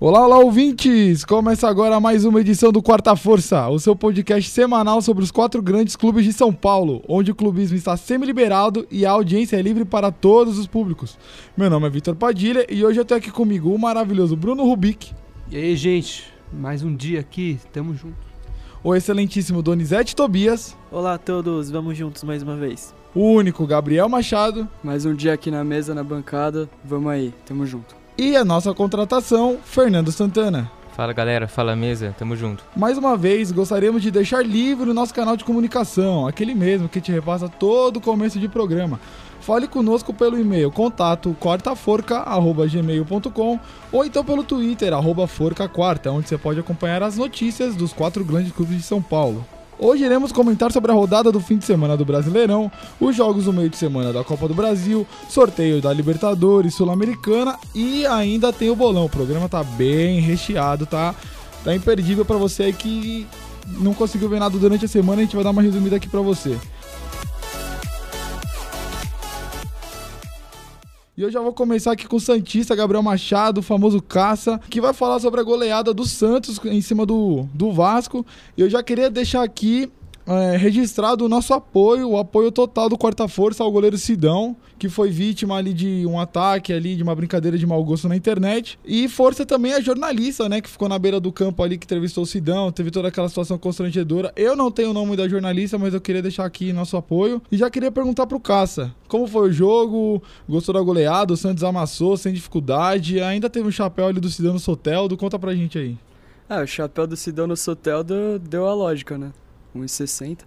Olá, olá, ouvintes! Começa agora mais uma edição do Quarta Força, o seu podcast semanal sobre os quatro grandes clubes de São Paulo, onde o clubismo está semi-liberado e a audiência é livre para todos os públicos. Meu nome é Vitor Padilha e hoje eu tenho aqui comigo o maravilhoso Bruno Rubik. E aí, gente? Mais um dia aqui, tamo junto. O excelentíssimo Donizete Tobias. Olá a todos, vamos juntos mais uma vez. O único Gabriel Machado. Mais um dia aqui na mesa, na bancada, vamos aí, tamo junto e a nossa contratação, Fernando Santana. Fala galera, fala mesa, tamo junto. Mais uma vez, gostaríamos de deixar livre o nosso canal de comunicação, aquele mesmo que te repassa todo o começo de programa. Fale conosco pelo e-mail contato quartaforca.gmail.com ou então pelo Twitter, arroba forca quarta, onde você pode acompanhar as notícias dos quatro grandes clubes de São Paulo. Hoje iremos comentar sobre a rodada do fim de semana do Brasileirão, os jogos do meio de semana da Copa do Brasil, sorteio da Libertadores Sul-Americana e ainda tem o bolão. O programa tá bem recheado, tá? Tá imperdível para você que não conseguiu ver nada durante a semana, a gente vai dar uma resumida aqui para você. E eu já vou começar aqui com o Santista Gabriel Machado, o famoso caça, que vai falar sobre a goleada do Santos em cima do, do Vasco. E eu já queria deixar aqui é, registrado o nosso apoio, o apoio total do Quarta Força ao goleiro Sidão, que foi vítima ali de um ataque ali, de uma brincadeira de mau gosto na internet. E força também a jornalista, né, que ficou na beira do campo ali, que entrevistou o Sidão, teve toda aquela situação constrangedora. Eu não tenho o nome da jornalista, mas eu queria deixar aqui nosso apoio. E já queria perguntar pro Caça, como foi o jogo? Gostou da goleada? O Santos amassou sem dificuldade? Ainda teve um chapéu ali do Sidão no Soteldo? Conta pra gente aí. Ah, o chapéu do Sidão no Soteldo deu a lógica, né? 1,60.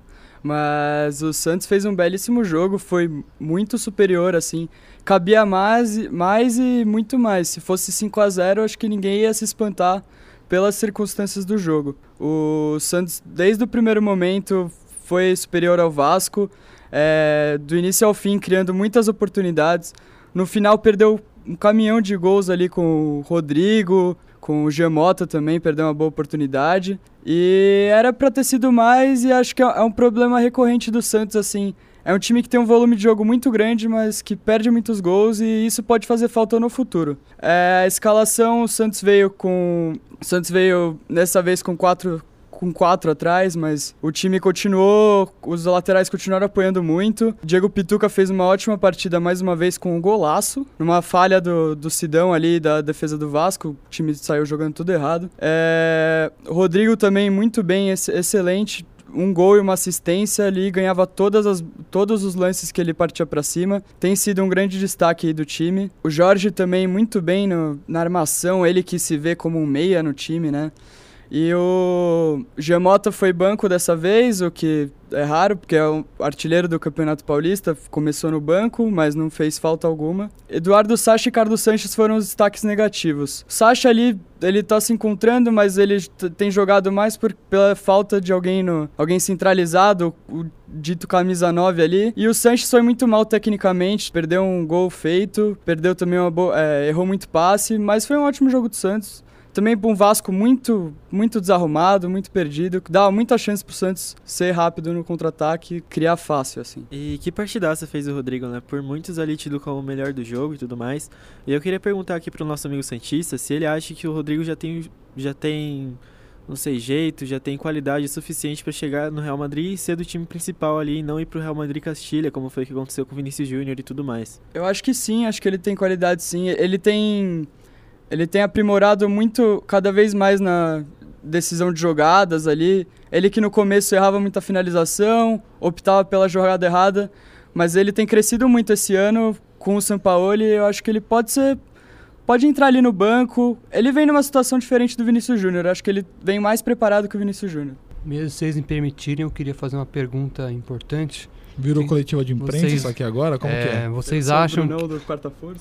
Mas o Santos fez um belíssimo jogo, foi muito superior, assim. Cabia mais, mais e muito mais. Se fosse 5 a 0 acho que ninguém ia se espantar pelas circunstâncias do jogo. O Santos, desde o primeiro momento, foi superior ao Vasco, é, do início ao fim, criando muitas oportunidades. No final, perdeu um caminhão de gols ali com o Rodrigo, com o Gemota também, perdeu uma boa oportunidade. E era para ter sido mais, e acho que é um problema recorrente do Santos, assim. É um time que tem um volume de jogo muito grande, mas que perde muitos gols e isso pode fazer falta no futuro. É, a escalação, o Santos veio com. O Santos veio dessa vez com quatro com quatro atrás, mas o time continuou, os laterais continuaram apoiando muito. Diego Pituca fez uma ótima partida mais uma vez com um golaço, numa falha do, do Sidão ali da defesa do Vasco, o time saiu jogando tudo errado. É, Rodrigo também muito bem, excelente, um gol e uma assistência ali, ganhava todas as, todos os lances que ele partia para cima. Tem sido um grande destaque do time. O Jorge também muito bem no, na armação, ele que se vê como um meia no time, né? E o Gemota foi banco dessa vez, o que é raro, porque é o artilheiro do Campeonato Paulista, começou no banco, mas não fez falta alguma. Eduardo Sacha e Carlos Sanches foram os destaques negativos. Sacha ali, ele tá se encontrando, mas ele tem jogado mais por, pela falta de alguém no alguém centralizado, o dito camisa 9 ali. E o Sanches foi muito mal tecnicamente, perdeu um gol feito, perdeu também uma boa, é, errou muito passe, mas foi um ótimo jogo do Santos. Também para um Vasco muito, muito desarrumado, muito perdido, que dava muita chance pro Santos ser rápido no contra-ataque e criar fácil, assim. E que partidaça fez o Rodrigo, né? Por muitos ali tido como o melhor do jogo e tudo mais. E eu queria perguntar aqui pro nosso amigo Santista se ele acha que o Rodrigo já tem, já tem não sei, jeito, já tem qualidade suficiente para chegar no Real Madrid e ser do time principal ali e não ir pro Real Madrid Castilha, como foi que aconteceu com o Vinícius Júnior e tudo mais. Eu acho que sim, acho que ele tem qualidade sim. Ele tem ele tem aprimorado muito, cada vez mais na decisão de jogadas ali. Ele que no começo errava muita finalização, optava pela jogada errada, mas ele tem crescido muito esse ano com o Sampaoli eu acho que ele pode ser pode entrar ali no banco. Ele vem numa situação diferente do Vinícius Júnior. Acho que ele vem mais preparado que o Vinícius Júnior. Mesmo vocês me permitirem, eu queria fazer uma pergunta importante. Virou coletiva de imprensa vocês, isso aqui agora? Como é, que é? Vocês acham,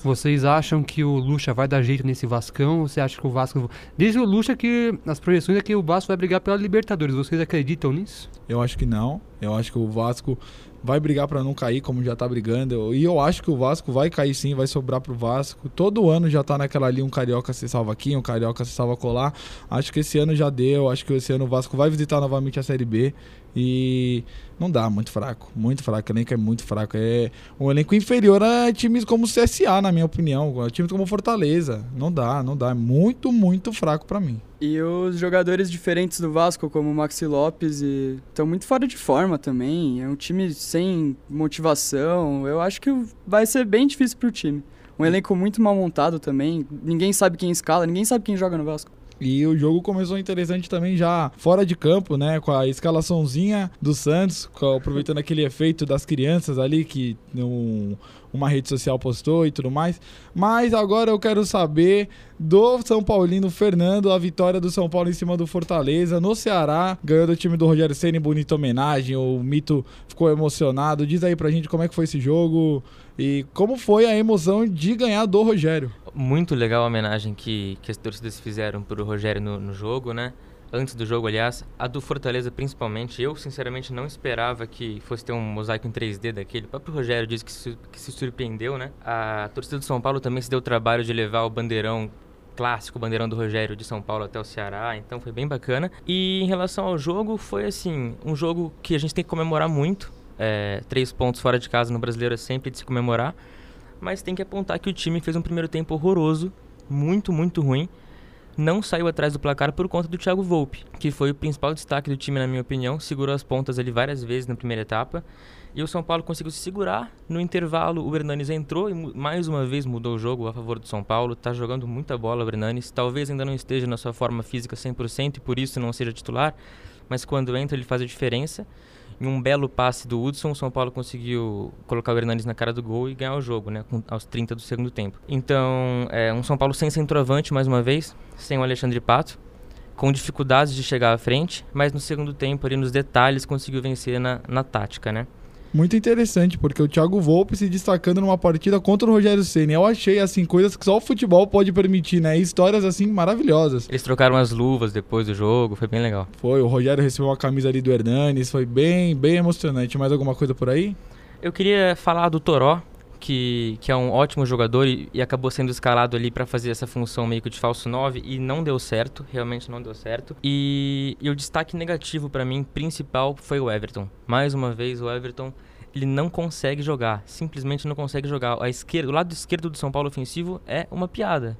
vocês acham que o Lucha vai dar jeito nesse Vascão? Ou você acha que o Vasco... Diz o Lucha que as projeções é que o Vasco vai brigar pela Libertadores. Vocês acreditam nisso? Eu acho que não. Eu acho que o Vasco vai brigar para não cair, como já tá brigando. E eu acho que o Vasco vai cair sim, vai sobrar pro Vasco. Todo ano já tá naquela ali, um carioca se salva aqui, um carioca se salva colar. Acho que esse ano já deu, acho que esse ano o Vasco vai visitar novamente a Série B. E não dá, muito fraco, muito fraco. O elenco é muito fraco. É um elenco inferior a times como o CSA, na minha opinião. A times como Fortaleza. Não dá, não dá. É muito, muito fraco para mim. E os jogadores diferentes do Vasco, como o Maxi Lopes, estão muito fora de forma também. É um time sem motivação. Eu acho que vai ser bem difícil pro time. Um elenco muito mal montado também. Ninguém sabe quem escala, ninguém sabe quem joga no Vasco. E o jogo começou interessante também já fora de campo, né? Com a escalaçãozinha do Santos, aproveitando aquele efeito das crianças ali que um, uma rede social postou e tudo mais. Mas agora eu quero saber do São Paulino Fernando, a vitória do São Paulo em cima do Fortaleza no Ceará, ganhou do time do Rogério Ceni, bonita homenagem, o Mito ficou emocionado. Diz aí pra gente como é que foi esse jogo e como foi a emoção de ganhar do Rogério. Muito legal a homenagem que, que as torcidas fizeram pro Rogério no, no jogo, né? Antes do jogo, aliás, a do Fortaleza principalmente, eu sinceramente não esperava que fosse ter um mosaico em 3D daquele. O próprio Rogério disse que se, que se surpreendeu, né? A torcida do São Paulo também se deu o trabalho de levar o bandeirão clássico, o bandeirão do Rogério de São Paulo até o Ceará, então foi bem bacana. E em relação ao jogo, foi assim, um jogo que a gente tem que comemorar muito. É, três pontos fora de casa no Brasileiro é sempre de se comemorar, mas tem que apontar que o time fez um primeiro tempo horroroso, muito, muito ruim não saiu atrás do placar por conta do Thiago Volpe, que foi o principal destaque do time, na minha opinião. Segurou as pontas ali várias vezes na primeira etapa. E o São Paulo conseguiu se segurar. No intervalo, o Hernanes entrou e mais uma vez mudou o jogo a favor do São Paulo. Está jogando muita bola o Hernanes. Talvez ainda não esteja na sua forma física 100% e por isso não seja titular. Mas quando entra, ele faz a diferença. Em um belo passe do Hudson, o São Paulo conseguiu colocar o Hernandes na cara do gol e ganhar o jogo, né? aos 30 do segundo tempo. Então, é um São Paulo sem centroavante mais uma vez, sem o Alexandre Pato, com dificuldades de chegar à frente, mas no segundo tempo, ali nos detalhes, conseguiu vencer na, na tática, né? Muito interessante, porque o Thiago Volpe se destacando numa partida contra o Rogério Ceni. Eu achei assim coisas que só o futebol pode permitir, né? Histórias assim maravilhosas. Eles trocaram as luvas depois do jogo, foi bem legal. Foi, o Rogério recebeu a camisa ali do Hernanes, foi bem, bem emocionante. Mais alguma coisa por aí? Eu queria falar do Toró, que, que é um ótimo jogador e, e acabou sendo escalado ali para fazer essa função meio que de falso 9 e não deu certo, realmente não deu certo. E, e o destaque negativo para mim, principal, foi o Everton. Mais uma vez, o Everton ele não consegue jogar, simplesmente não consegue jogar. A esquerda, o lado esquerdo do São Paulo ofensivo é uma piada.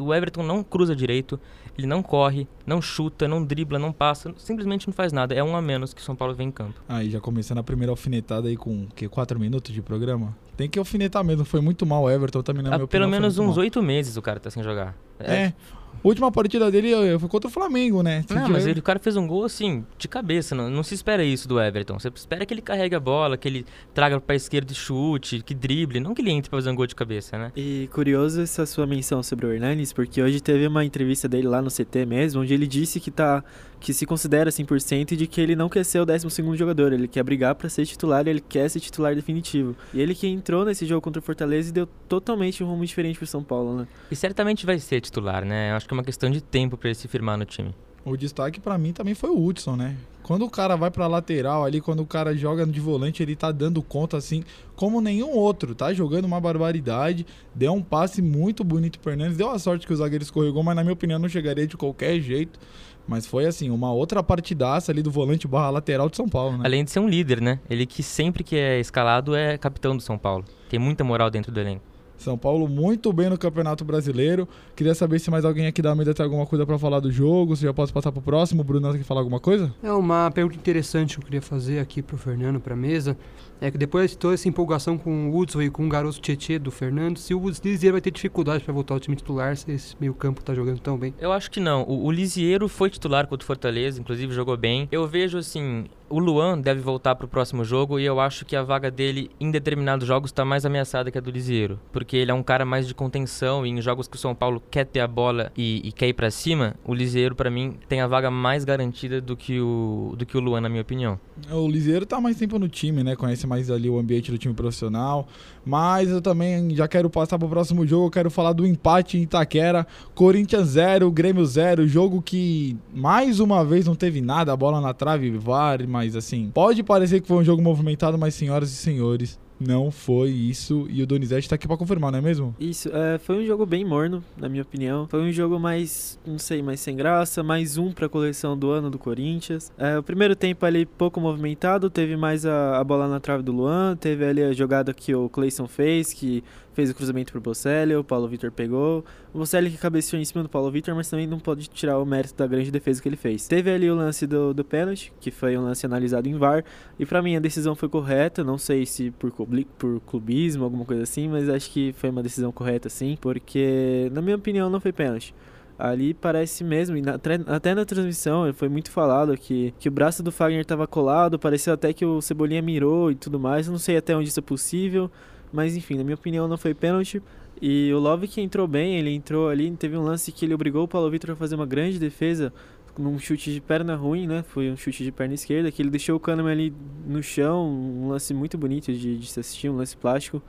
O Everton não cruza direito, ele não corre, não chuta, não dribla, não passa, simplesmente não faz nada. É um a menos que o São Paulo vem em campo. Aí já começando a primeira alfinetada aí com que quatro minutos de programa. Tem que alfinetar mesmo, foi muito mal o Everton também na Há minha Pelo opinião, menos uns oito meses o cara tá sem jogar. É. é. A última partida dele foi contra o Flamengo, né? não, mas ele, o cara fez um gol assim, de cabeça. Não, não se espera isso do Everton. Você espera que ele carregue a bola, que ele traga pra esquerda e chute, que drible, não que ele entre pra fazer um gol de cabeça, né? E curioso essa sua menção sobre o Hernanes, porque hoje teve uma entrevista dele lá no CT mesmo, onde ele disse que tá que se considera 100% e de que ele não quer ser o 12 jogador, ele quer brigar para ser titular, ele quer ser titular definitivo. E ele que entrou nesse jogo contra o Fortaleza e deu totalmente um rumo diferente pro São Paulo, né? E certamente vai ser titular, né? Eu acho que é uma questão de tempo para ele se firmar no time. O destaque para mim também foi o Hudson, né? Quando o cara vai pra lateral ali, quando o cara joga de volante, ele tá dando conta assim, como nenhum outro, tá jogando uma barbaridade. Deu um passe muito bonito pro Hernandes. Deu a sorte que o zagueiro escorregou, mas na minha opinião não chegaria de qualquer jeito. Mas foi assim, uma outra partidaça ali do volante barra lateral de São Paulo, né? Além de ser um líder, né? Ele que sempre que é escalado é capitão do São Paulo. Tem muita moral dentro do elenco. São Paulo muito bem no Campeonato Brasileiro. Queria saber se mais alguém aqui da mesa tem alguma coisa para falar do jogo, se já posso passar pro próximo. O Bruno quer falar alguma coisa? É uma pergunta interessante que eu queria fazer aqui pro Fernando, pra mesa. É que depois de toda essa empolgação com o Hudson e com o garoto Tietê do Fernando, se o Lisieiro vai ter dificuldade para voltar ao time titular, se esse meio campo tá jogando tão bem? Eu acho que não. O, o Lisieiro foi titular contra o Fortaleza, inclusive jogou bem. Eu vejo assim, o Luan deve voltar para o próximo jogo e eu acho que a vaga dele em determinados jogos está mais ameaçada que a do Lisieiro, porque ele é um cara mais de contenção e em jogos que o São Paulo quer ter a bola e, e quer ir para cima, o Lisieiro para mim tem a vaga mais garantida do que o do que o Luan na minha opinião. O Lisieiro tá mais tempo no time, né? Conhece mais ali o ambiente do time profissional. Mas eu também já quero passar para o próximo jogo. Eu quero falar do empate em Itaquera. Corinthians 0, Grêmio 0. Jogo que mais uma vez não teve nada. A bola na trave, VAR, mas assim, pode parecer que foi um jogo movimentado, mas senhoras e senhores, não foi isso. E o Donizete tá aqui pra confirmar, não é mesmo? Isso, é, foi um jogo bem morno, na minha opinião. Foi um jogo mais, não sei, mais sem graça, mais um pra coleção do ano do Corinthians. É, o primeiro tempo ali pouco movimentado, teve mais a, a bola na trave do Luan, teve ali a jogada que o Clayson fez, que fez o cruzamento pro Bocelli, o Paulo Vitor pegou. O Bocelli que cabeceou em cima do Paulo Vitor, mas também não pode tirar o mérito da grande defesa que ele fez. Teve ali o lance do, do pênalti, que foi um lance analisado em VAR, e para mim a decisão foi correta, não sei se por, por clubismo, alguma coisa assim, mas acho que foi uma decisão correta sim, porque na minha opinião não foi pênalti. Ali parece mesmo, e na, até na transmissão foi muito falado que, que o braço do Fagner estava colado, pareceu até que o Cebolinha mirou e tudo mais. Não sei até onde isso é possível, mas enfim, na minha opinião não foi pênalti. E o Love que entrou bem, ele entrou ali, teve um lance que ele obrigou o Paulo Vitor a fazer uma grande defesa num chute de perna ruim, né? Foi um chute de perna esquerda, que ele deixou o Kahneman ali no chão, um lance muito bonito de, de se assistir, um lance plástico.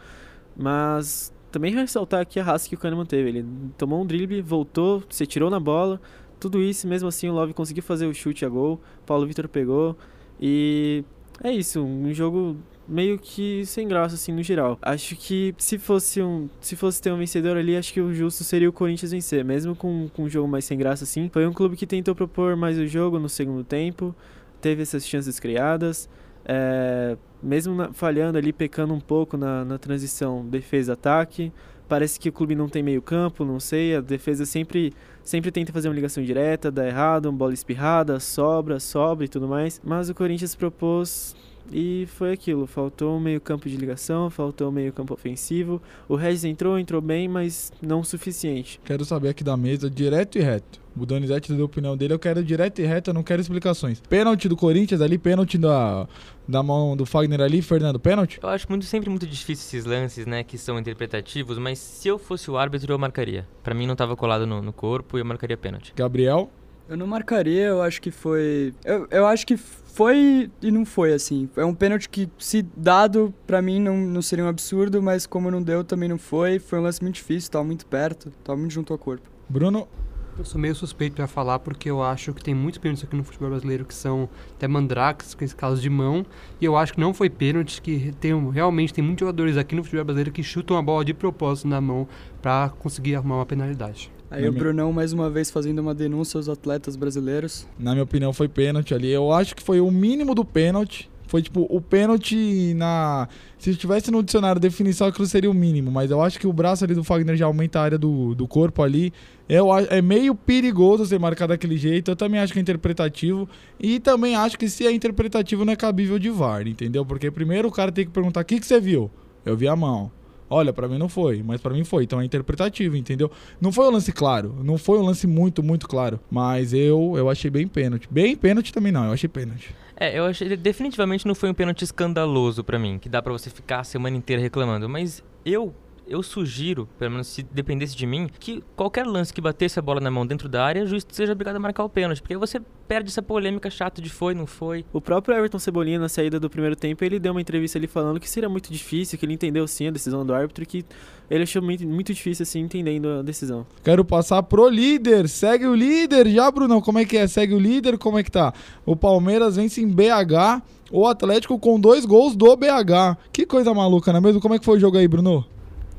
Mas também ressaltar aqui a raça que o Kahneman teve. Ele tomou um drible, voltou, se tirou na bola, tudo isso, mesmo assim o Love conseguiu fazer o chute a gol, Paulo Vitor pegou. E é isso, um jogo meio que sem graça, assim, no geral. Acho que se fosse um. Se fosse ter um vencedor ali, acho que o justo seria o Corinthians vencer. Mesmo com, com um jogo mais sem graça, assim. Foi um clube que tentou propor mais o jogo no segundo tempo. Teve essas chances criadas. É, mesmo na, falhando ali, pecando um pouco na, na transição defesa-ataque. Parece que o clube não tem meio campo, não sei. A defesa sempre, sempre tenta fazer uma ligação direta, dá errado, uma bola espirrada, sobra, sobra e tudo mais. Mas o Corinthians propôs e foi aquilo, faltou um meio campo de ligação, faltou um meio campo ofensivo. O Regis entrou, entrou bem, mas não o suficiente. Quero saber aqui da mesa, direto e reto. O Donizete deu a opinião dele, eu quero direto e reto, eu não quero explicações. Pênalti do Corinthians ali, pênalti da, da mão do Fagner ali, Fernando, pênalti? Eu acho muito, sempre muito difícil esses lances, né, que são interpretativos, mas se eu fosse o árbitro, eu marcaria. Para mim não tava colado no, no corpo e eu marcaria pênalti. Gabriel? Eu não marcaria, eu acho que foi. Eu, eu acho que foi e não foi, assim. É um pênalti que, se dado, para mim não, não seria um absurdo, mas como não deu, também não foi. Foi um lance muito difícil, tava muito perto, tava muito junto ao corpo. Bruno? Eu sou meio suspeito para falar porque eu acho que tem muitos pênaltis aqui no futebol brasileiro que são até mandrakes, com esse caso de mão, e eu acho que não foi pênalti, que tem, realmente tem muitos jogadores aqui no futebol brasileiro que chutam a bola de propósito na mão para conseguir arrumar uma penalidade. Aí Na o Brunão mais uma vez fazendo uma denúncia aos atletas brasileiros. Na minha opinião foi pênalti ali. Eu acho que foi o mínimo do pênalti. Foi tipo o pênalti na. Se tivesse no dicionário definição, aquilo seria o mínimo. Mas eu acho que o braço ali do Fagner já aumenta a área do, do corpo ali. Eu, é meio perigoso ser marcado daquele jeito. Eu também acho que é interpretativo. E também acho que se é interpretativo não é cabível de VAR, entendeu? Porque primeiro o cara tem que perguntar: o que, que você viu? Eu vi a mão. Olha, para mim não foi, mas para mim foi. Então é interpretativo, entendeu? Não foi um lance claro, não foi um lance muito, muito claro. Mas eu, eu achei bem pênalti. Bem pênalti também não, eu achei pênalti. É, eu achei definitivamente não foi um pênalti escandaloso para mim, que dá para você ficar a semana inteira reclamando, mas eu eu sugiro, pelo menos se dependesse de mim, que qualquer lance que batesse a bola na mão dentro da área, o juiz seja obrigado a marcar o pênalti, porque aí você perde essa polêmica chata de foi, não foi. O próprio Everton Cebolinha, na saída do primeiro tempo, ele deu uma entrevista ali falando que seria muito difícil, que ele entendeu sim a decisão do árbitro, que ele achou muito, muito difícil assim, entendendo a decisão. Quero passar pro líder, segue o líder já, Brunão, como é que é? Segue o líder, como é que tá? O Palmeiras vence em BH, o Atlético com dois gols do BH. Que coisa maluca, não é mesmo? Como é que foi o jogo aí, Bruno?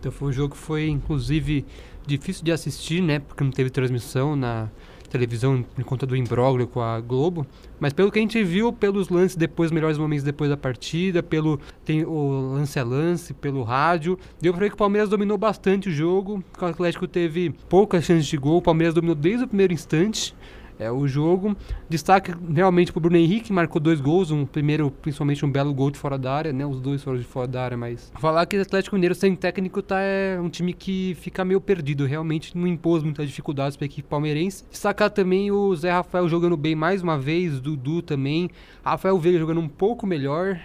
Então foi um jogo que foi, inclusive, difícil de assistir, né? Porque não teve transmissão na televisão por conta do imbróglio com a Globo. Mas pelo que a gente viu, pelos lances depois, melhores momentos depois da partida, pelo tem o lance a lance, pelo rádio, deu pra ver que o Palmeiras dominou bastante o jogo. O Atlético teve poucas chances de gol, o Palmeiras dominou desde o primeiro instante é, o jogo. Destaque realmente para o Bruno Henrique, marcou dois gols, um primeiro, principalmente um belo gol de fora da área, né? Os dois foram de fora da área, mas falar que o Atlético Mineiro sem técnico tá é um time que fica meio perdido, realmente não impôs muitas dificuldades para a equipe palmeirense. Destacar também o Zé Rafael jogando bem mais uma vez, Dudu também, Rafael Veiga jogando um pouco melhor,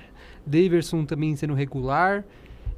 Daverson também sendo regular.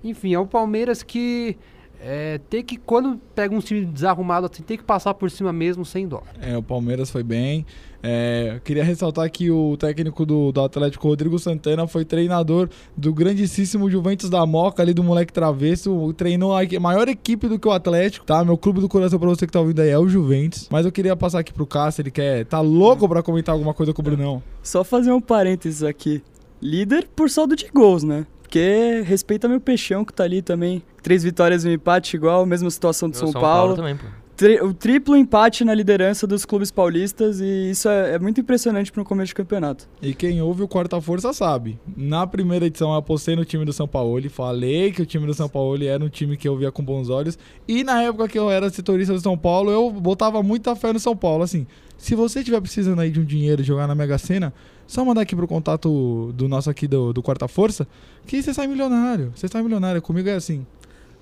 Enfim, é o Palmeiras que É, ter que, quando pega um time desarrumado, assim, tem que passar por cima mesmo, sem dó. É, o Palmeiras foi bem. É, queria ressaltar que o técnico do, do Atlético, Rodrigo Santana, foi treinador do grandíssimo Juventus da Moca, ali do moleque travesso. Treinou a maior equipe do que o Atlético, tá? Meu clube do coração pra você que tá ouvindo aí é o Juventus. Mas eu queria passar aqui pro Cássio, ele quer. Tá louco pra comentar alguma coisa com o Brunão. Só fazer um parênteses aqui. Líder por saldo de gols, né? Porque respeita meu peixão que tá ali também. Três vitórias e um empate igual, mesma situação do Meu São, Paulo. também, pô. Tri- o triplo empate na liderança dos clubes paulistas e isso é, é muito impressionante para um começo de campeonato. E quem ouve o Quarta Força sabe. Na primeira edição eu apostei no time do São Paulo, falei que o time do São Paulo era um time que eu via com bons olhos. E na época que eu era setorista do São Paulo, eu botava muita fé no São Paulo. Assim, se você estiver precisando aí de um dinheiro jogar na Mega Sena, só mandar aqui pro contato do nosso aqui do, do Quarta Força, que você sai milionário. Você sai milionário. Comigo é assim.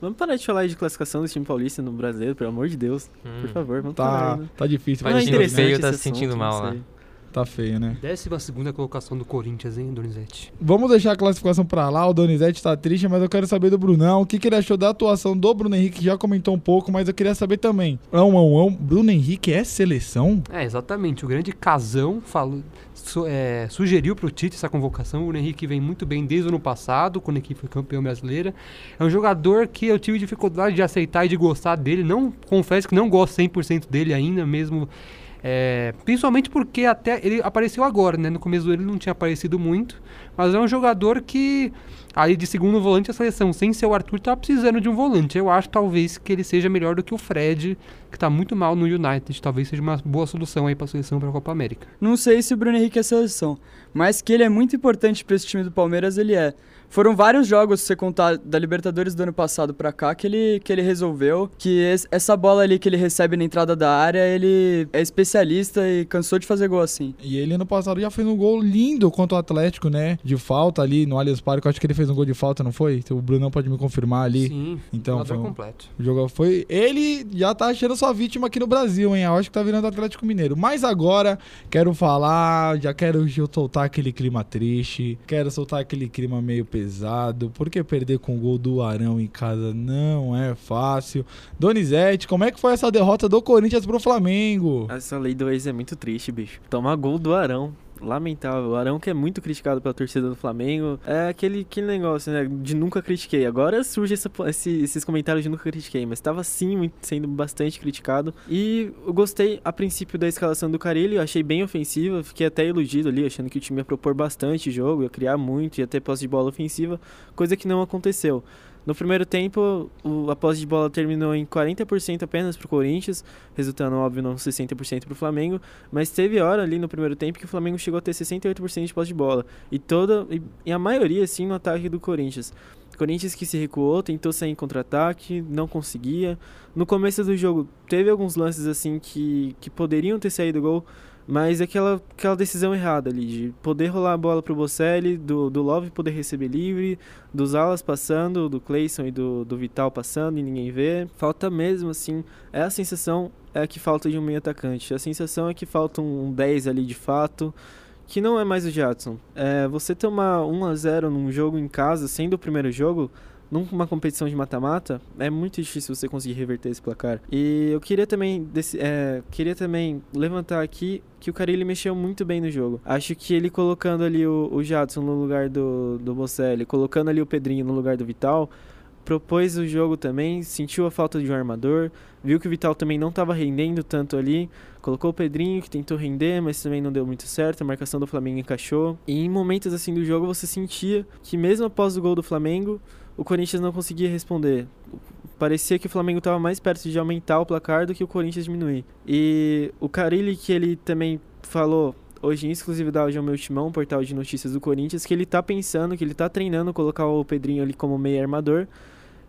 Vamos parar de falar de classificação do time paulista no brasileiro, pelo amor de Deus. Por Hum. favor, vamos parar. Tá, né? tá difícil. Não é time interessante feio tá se sentindo assunto, mal lá. sei. Tá feio, né? Décima segunda colocação do Corinthians, hein, Donizete? Vamos deixar a classificação pra lá. O Donizete tá triste, mas eu quero saber do Brunão. O que, que ele achou da atuação do Bruno Henrique? Já comentou um pouco, mas eu queria saber também. Ão, ão, ão. Bruno Henrique é seleção? É, exatamente. O grande Casão falou, su- é, sugeriu pro Tite essa convocação. O Bruno Henrique vem muito bem desde o ano passado, quando a equipe foi campeão brasileira. É um jogador que eu tive dificuldade de aceitar e de gostar dele. Não confesso que não gosto 100% dele ainda, mesmo. É, principalmente porque até ele apareceu agora, né? No começo ele não tinha aparecido muito. Mas é um jogador que, aí de segundo volante a seleção, sem ser o Arthur, tá precisando de um volante. Eu acho talvez que ele seja melhor do que o Fred, que tá muito mal no United. Talvez seja uma boa solução aí pra seleção pra Copa América. Não sei se o Bruno Henrique é seleção, mas que ele é muito importante para esse time do Palmeiras, ele é. Foram vários jogos, se você contar, da Libertadores do ano passado pra cá, que ele, que ele resolveu. Que es- essa bola ali que ele recebe na entrada da área, ele é especialista e cansou de fazer gol assim. E ele ano passado já fez um gol lindo contra o Atlético, né? De falta ali no Allianz Parque. Eu acho que ele fez um gol de falta, não foi? O Brunão pode me confirmar ali. Sim, Então, jogador foi um- completo. O jogo foi. Ele já tá achando sua vítima aqui no Brasil, hein? Eu acho que tá virando Atlético Mineiro. Mas agora, quero falar, já quero soltar aquele clima triste, quero soltar aquele clima meio pesado, porque perder com o gol do Arão em casa não é fácil. Donizete, como é que foi essa derrota do Corinthians pro Flamengo? Essa lei do ex é muito triste, bicho. Tomar gol do Arão. Lamentável. O Arão que é muito criticado pela torcida do Flamengo. É aquele, aquele negócio, né? De nunca critiquei. Agora surge essa- esse- esses comentários de nunca critiquei. Mas estava sim sendo bastante criticado. E eu gostei a princípio da escalação do Carilli. Eu achei bem ofensiva. Fiquei até iludido ali, achando que o time ia propor bastante jogo, ia criar muito, ia ter posse de bola ofensiva. Coisa que não aconteceu. No primeiro tempo, o, a posse de bola terminou em 40% apenas pro Corinthians, resultando, óbvio, não 60% pro Flamengo, mas teve hora ali no primeiro tempo que o Flamengo chegou a ter 68% de posse de bola, e toda e, e a maioria sim no ataque do Corinthians. Corinthians que se recuou, tentou sair em contra-ataque, não conseguia. No começo do jogo, teve alguns lances assim que, que poderiam ter saído gol, mas aquela, aquela decisão errada ali, de poder rolar a bola pro Bocelli, do, do Love poder receber livre, dos alas passando, do Clayson e do, do Vital passando e ninguém vê. Falta mesmo, assim, é a sensação é que falta de um meio atacante. A sensação é que falta um 10 ali de fato, que não é mais o Jadson. É, você tomar 1 a 0 num jogo em casa, sendo o primeiro jogo, numa competição de mata-mata, é muito difícil você conseguir reverter esse placar. E eu queria também, desse- é, queria também levantar aqui que o Carilli mexeu muito bem no jogo. Acho que ele colocando ali o, o Jadson no lugar do, do Bocelli, colocando ali o Pedrinho no lugar do Vital, propôs o jogo também, sentiu a falta de um armador, viu que o Vital também não estava rendendo tanto ali, colocou o Pedrinho que tentou render, mas também não deu muito certo, a marcação do Flamengo encaixou. E em momentos assim do jogo você sentia que mesmo após o gol do Flamengo, o Corinthians não conseguia responder. Parecia que o Flamengo estava mais perto de aumentar o placar do que o Corinthians diminuir. E o Carilli que ele também falou hoje em exclusividade ao meu timão, portal de notícias do Corinthians, que ele tá pensando, que ele tá treinando colocar o Pedrinho ali como meio armador.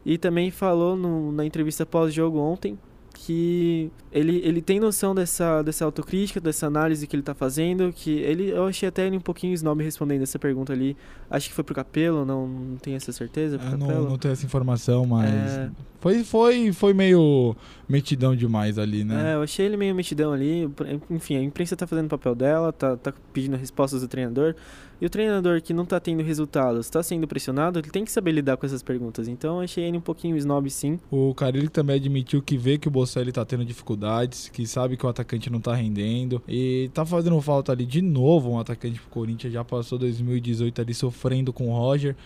E também falou no- na entrevista pós-jogo ontem que ele, ele tem noção dessa, dessa autocrítica, dessa análise que ele tá fazendo, que ele, eu achei até ele um pouquinho snob respondendo essa pergunta ali. Acho que foi pro Capelo, não, não tenho essa certeza. Pro não, não tenho essa informação, mas. É. Foi, foi, foi meio metidão demais ali, né? É, eu achei ele meio metidão ali. Enfim, a imprensa tá fazendo o papel dela, tá, tá pedindo respostas do treinador. E o treinador que não tá tendo resultados, tá sendo pressionado, ele tem que saber lidar com essas perguntas. Então achei ele um pouquinho snob sim. O Carilli também admitiu que vê que o Bocelli tá tendo dificuldades, que sabe que o atacante não tá rendendo. E tá fazendo falta ali de novo um atacante pro Corinthians. Já passou 2018 ali sofrendo com o Roger.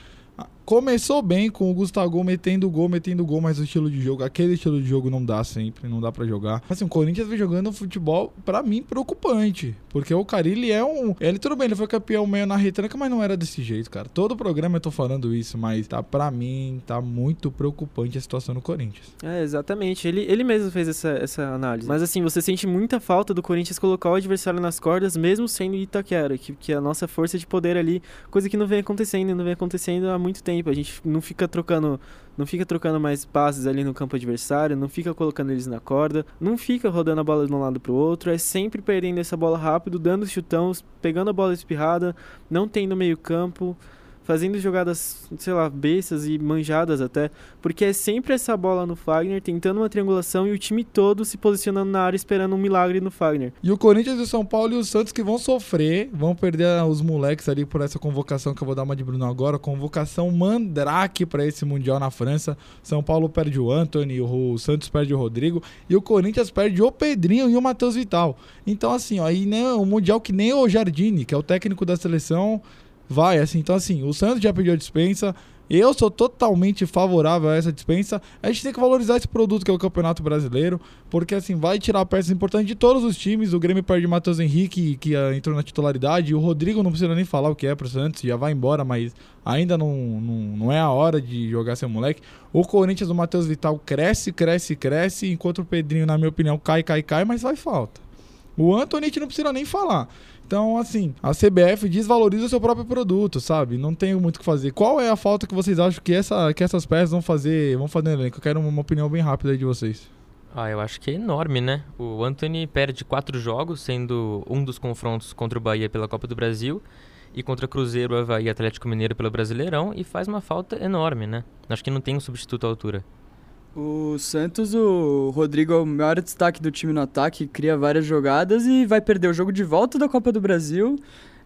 Começou bem com o Gustavo metendo gol, metendo gol, mas o estilo de jogo, aquele estilo de jogo não dá sempre, não dá pra jogar. Assim, o Corinthians vem jogando um futebol, pra mim, preocupante. Porque o Carilli é um. Ele, tudo bem, ele foi campeão meio na retranca, mas não era desse jeito, cara. Todo programa eu tô falando isso, mas tá, pra mim, tá muito preocupante a situação no Corinthians. É, exatamente. Ele, ele mesmo fez essa, essa análise. Mas assim, você sente muita falta do Corinthians colocar o adversário nas cordas, mesmo sendo Itaquera, que, que é a nossa força de poder ali, coisa que não vem acontecendo, não vem acontecendo há muito tempo. A gente não fica trocando, não fica trocando mais passes ali no campo adversário, não fica colocando eles na corda, não fica rodando a bola de um lado pro outro, é sempre perdendo essa bola rápido, dando chutão, pegando a bola espirrada, não tendo meio campo fazendo jogadas, sei lá, bestas e manjadas até, porque é sempre essa bola no Fagner, tentando uma triangulação e o time todo se posicionando na área esperando um milagre no Fagner. E o Corinthians e o São Paulo e o Santos que vão sofrer, vão perder os moleques ali por essa convocação que eu vou dar uma de Bruno agora, convocação mandrake para esse Mundial na França. São Paulo perde o Anthony, o Santos perde o Rodrigo e o Corinthians perde o Pedrinho e o Matheus Vital. Então assim, ó, aí né, o Mundial que nem o Jardine, que é o técnico da seleção, vai assim. Então assim, o Santos já pediu a dispensa, eu sou totalmente favorável a essa dispensa. A gente tem que valorizar esse produto que é o Campeonato Brasileiro, porque assim, vai tirar peças importantes de todos os times. O Grêmio perde o Matheus Henrique, que ah, entrou na titularidade. O Rodrigo não precisa nem falar o que é pro Santos, já vai embora, mas ainda não, não, não é a hora de jogar seu moleque. O Corinthians do Matheus Vital cresce, cresce, cresce, enquanto o Pedrinho, na minha opinião, cai, cai, cai, mas vai falta. O Anthony a gente não precisa nem falar. Então, assim, a CBF desvaloriza o seu próprio produto, sabe? Não tem muito o que fazer. Qual é a falta que vocês acham que, essa, que essas peças vão fazer, vão fazer no elenco? Eu quero uma opinião bem rápida aí de vocês. Ah, eu acho que é enorme, né? O Anthony perde quatro jogos, sendo um dos confrontos contra o Bahia pela Copa do Brasil e contra Cruzeiro, Havaí e Atlético Mineiro pelo Brasileirão e faz uma falta enorme, né? Acho que não tem um substituto à altura. O Santos, o Rodrigo é o maior destaque do time no ataque, cria várias jogadas e vai perder o jogo de volta da Copa do Brasil,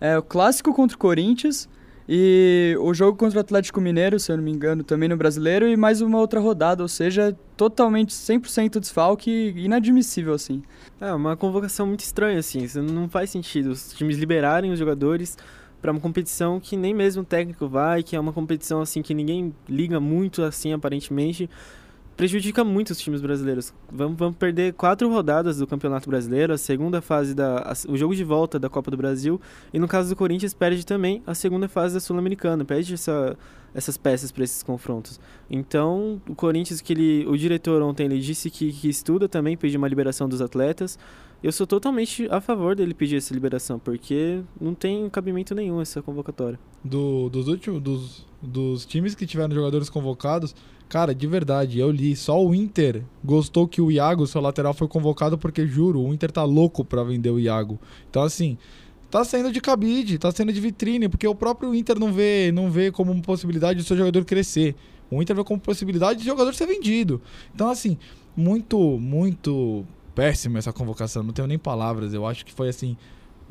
é, o clássico contra o Corinthians e o jogo contra o Atlético Mineiro, se eu não me engano, também no Brasileiro e mais uma outra rodada, ou seja, totalmente 100% desfalque, inadmissível assim. É uma convocação muito estranha, assim, isso não faz sentido. Os times liberarem os jogadores para uma competição que nem mesmo o técnico vai, que é uma competição assim que ninguém liga muito assim aparentemente prejudica muito os times brasileiros. Vamos, vamos perder quatro rodadas do Campeonato Brasileiro, a segunda fase da a, o jogo de volta da Copa do Brasil e no caso do Corinthians perde também a segunda fase da Sul-Americana, perde essa, essas peças para esses confrontos. Então o Corinthians que ele, o diretor ontem ele disse que, que estuda também pedir uma liberação dos atletas. Eu sou totalmente a favor dele pedir essa liberação, porque não tem cabimento nenhum essa convocatória. Do, dos últimos dos, dos times que tiveram jogadores convocados, cara, de verdade, eu li, só o Inter gostou que o Iago, seu lateral, foi convocado porque juro, o Inter tá louco para vender o Iago. Então assim, tá saindo de cabide, tá saindo de vitrine, porque o próprio Inter não vê, não vê como possibilidade do seu jogador crescer. O Inter vê como possibilidade de jogador ser vendido. Então assim, muito, muito péssima essa convocação, não tenho nem palavras. Eu acho que foi assim,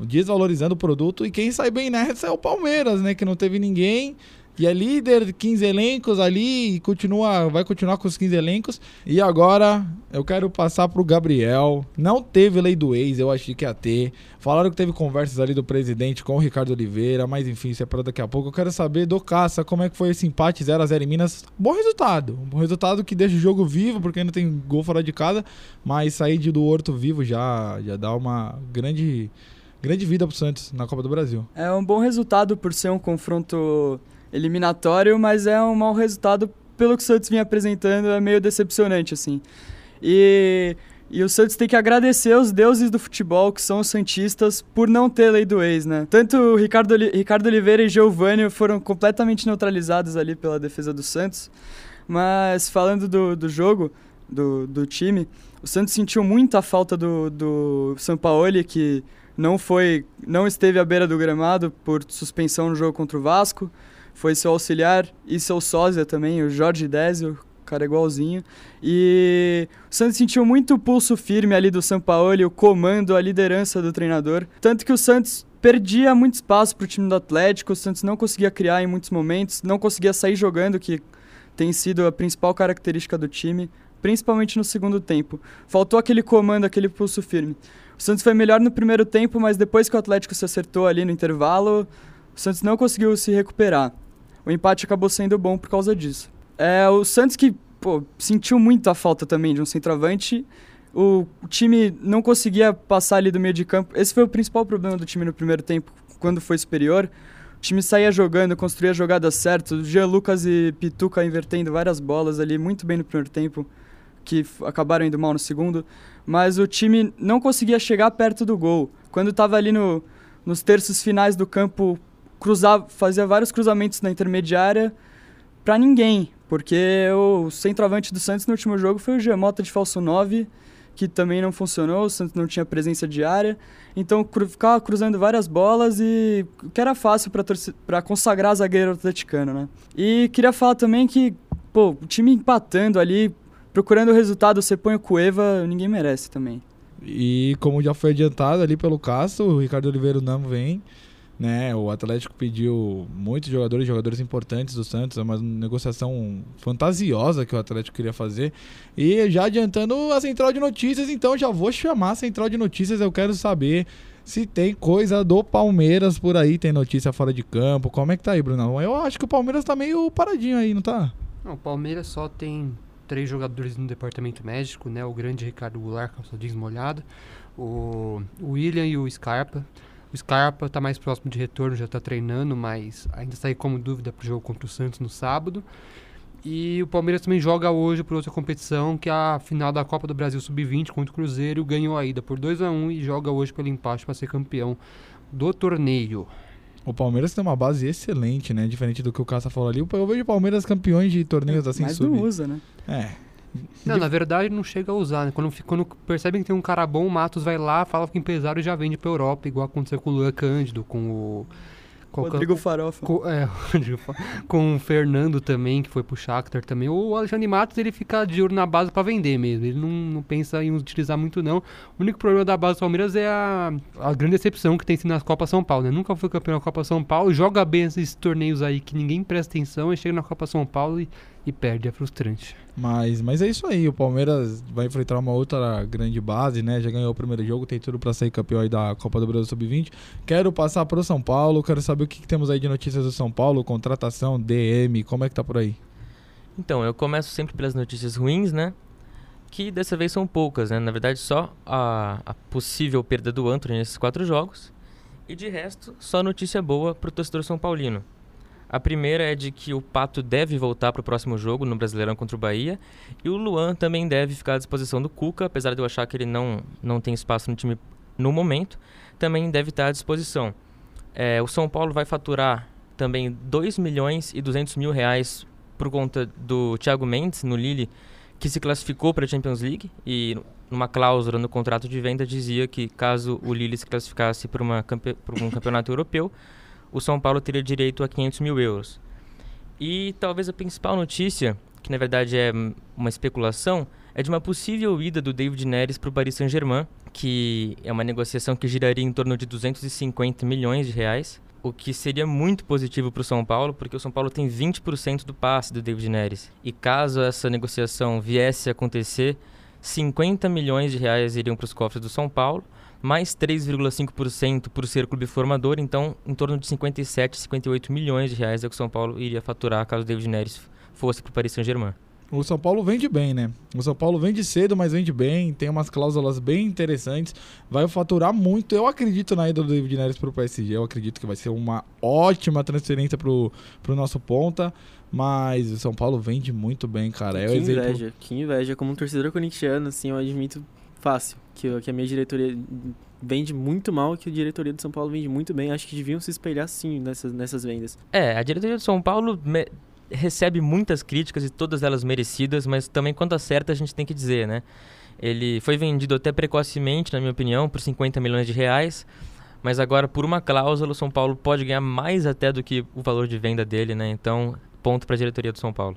desvalorizando o produto. E quem sai bem nessa é o Palmeiras, né? Que não teve ninguém. E é líder, 15 elencos ali, e continua, vai continuar com os 15 elencos. E agora eu quero passar pro Gabriel. Não teve lei do ex, eu achei que ia ter. Falaram que teve conversas ali do presidente com o Ricardo Oliveira, mas enfim, isso é para daqui a pouco. Eu quero saber do Caça, como é que foi esse empate 0 a 0 em Minas. Bom resultado. Um bom resultado que deixa o jogo vivo, porque ainda tem gol fora de casa. Mas sair de do Horto vivo já, já dá uma grande, grande vida pro Santos na Copa do Brasil. É um bom resultado por ser um confronto eliminatório, mas é um mau resultado pelo que o Santos vinha apresentando, é meio decepcionante, assim. E, e o Santos tem que agradecer os deuses do futebol, que são os Santistas, por não ter lei do ex, né? Tanto o Ricardo, Ricardo Oliveira e Giovanni foram completamente neutralizados ali pela defesa do Santos, mas falando do, do jogo, do, do time, O Santos sentiu muita falta do, do Sampaoli, que não foi, não esteve à beira do gramado por suspensão no jogo contra o Vasco. Foi seu auxiliar e seu sósia também, o Jorge Désio, cara igualzinho. E o Santos sentiu muito pulso firme ali do Sampaoli, o comando, a liderança do treinador. Tanto que o Santos perdia muito espaço para o time do Atlético, o Santos não conseguia criar em muitos momentos, não conseguia sair jogando, que tem sido a principal característica do time principalmente no segundo tempo. Faltou aquele comando, aquele pulso firme. O Santos foi melhor no primeiro tempo, mas depois que o Atlético se acertou ali no intervalo, o Santos não conseguiu se recuperar. O empate acabou sendo bom por causa disso. É, o Santos que pô, sentiu muito a falta também de um centroavante. O time não conseguia passar ali do meio de campo. Esse foi o principal problema do time no primeiro tempo, quando foi superior. O time saía jogando, construía jogadas certas. Jean Lucas e Pituca invertendo várias bolas ali, muito bem no primeiro tempo que acabaram indo mal no segundo, mas o time não conseguia chegar perto do gol. Quando estava ali no, nos terços finais do campo, cruzava, fazia vários cruzamentos na intermediária para ninguém, porque o centroavante do Santos no último jogo foi o Gemota de falso 9, que também não funcionou, o Santos não tinha presença de área, então cru, ficava cruzando várias bolas e que era fácil para consagrar zagueiro atleticano, né? E queria falar também que, pô, o time empatando ali, procurando o resultado, você põe o Cueva, ninguém merece também. E como já foi adiantado ali pelo Castro, o Ricardo Oliveira não vem. Né, o Atlético pediu muitos jogadores, jogadores importantes do Santos, é uma negociação fantasiosa que o Atlético queria fazer. E já adiantando a central de notícias, então já vou chamar a central de notícias. Eu quero saber se tem coisa do Palmeiras por aí, tem notícia fora de campo. Como é que tá aí, Brunão? Eu acho que o Palmeiras tá meio paradinho aí, não tá? Não, o Palmeiras só tem três jogadores no departamento médico, né? O grande Ricardo Goulart, calça molhado, o William e o Scarpa. O Scarpa está mais próximo de retorno, já está treinando, mas ainda está aí como dúvida para o jogo contra o Santos no sábado. E o Palmeiras também joga hoje por outra competição, que é a final da Copa do Brasil Sub-20 contra o Cruzeiro. Ganhou a ida por 2 a 1 e joga hoje pelo empate para ser campeão do torneio. O Palmeiras tem uma base excelente, né? Diferente do que o Caça falou ali. Eu vejo o Palmeiras campeões de torneios assim Mas sub. não usa, né? É. Não, na verdade não chega a usar, né? Quando, quando percebem que tem um cara bom, o Matos vai lá, fala que empresário e já vende pra Europa, igual aconteceu com o Luan Cândido, com o qual Rodrigo Farofa. Com, é, com o Fernando também, que foi pro Shakhtar também. O Alexandre Matos, ele fica de olho na base para vender mesmo. Ele não, não, pensa em utilizar muito, não. O único problema da base do Palmeiras é a, a grande decepção que tem sido nas Copa São Paulo, né? Nunca foi campeão da Copa São Paulo, joga bem esses torneios aí que ninguém presta atenção e chega na Copa São Paulo e e perde, é frustrante. Mas, mas é isso aí, o Palmeiras vai enfrentar uma outra grande base, né? Já ganhou o primeiro jogo, tem tudo para sair campeão aí da Copa do Brasil Sub-20. Quero passar para o São Paulo, quero saber o que, que, temos aí de notícias do São Paulo, contratação, DM, como é que tá por aí? Então, eu começo sempre pelas notícias ruins, né? Que dessa vez são poucas, né? Na verdade, só a, a possível perda do Antony nesses quatro jogos. E de resto, só notícia boa para o torcedor São Paulino. A primeira é de que o Pato deve voltar para o próximo jogo no Brasileirão contra o Bahia. E o Luan também deve ficar à disposição do Cuca, apesar de eu achar que ele não, não tem espaço no time no momento. Também deve estar à disposição. É, o São Paulo vai faturar também 2 milhões e 200 mil reais por conta do Thiago Mendes no Lille, que se classificou para a Champions League e numa cláusula no contrato de venda dizia que caso o Lille se classificasse para, uma, para um campeonato europeu, o São Paulo teria direito a 500 mil euros. E talvez a principal notícia, que na verdade é uma especulação, é de uma possível ida do David Neres para o Paris Saint-Germain, que é uma negociação que giraria em torno de 250 milhões de reais, o que seria muito positivo para o São Paulo, porque o São Paulo tem 20% do passe do David Neres. E caso essa negociação viesse a acontecer, 50 milhões de reais iriam para os cofres do São Paulo, mais 3,5% por ser clube formador, então em torno de 57, 58 milhões de reais é o que o São Paulo iria faturar caso o David Neres fosse para o Paris Saint-Germain. O São Paulo vende bem, né? O São Paulo vende cedo, mas vende bem, tem umas cláusulas bem interessantes, vai faturar muito. Eu acredito na ida do David Neres para o PSG, eu acredito que vai ser uma ótima transferência para o nosso ponta. Mas o São Paulo vende muito bem, cara. Que, é que exemplo... inveja, que inveja. Como um torcedor corintiano, assim, eu admito fácil que, que a minha diretoria vende muito mal, que a diretoria do São Paulo vende muito bem. Acho que deviam se espelhar sim nessas, nessas vendas. É, a diretoria do São Paulo recebe muitas críticas e todas elas merecidas, mas também quando acerta a gente tem que dizer, né? Ele foi vendido até precocemente, na minha opinião, por 50 milhões de reais. Mas agora, por uma cláusula, o São Paulo pode ganhar mais até do que o valor de venda dele, né? Então, ponto para a diretoria do São Paulo.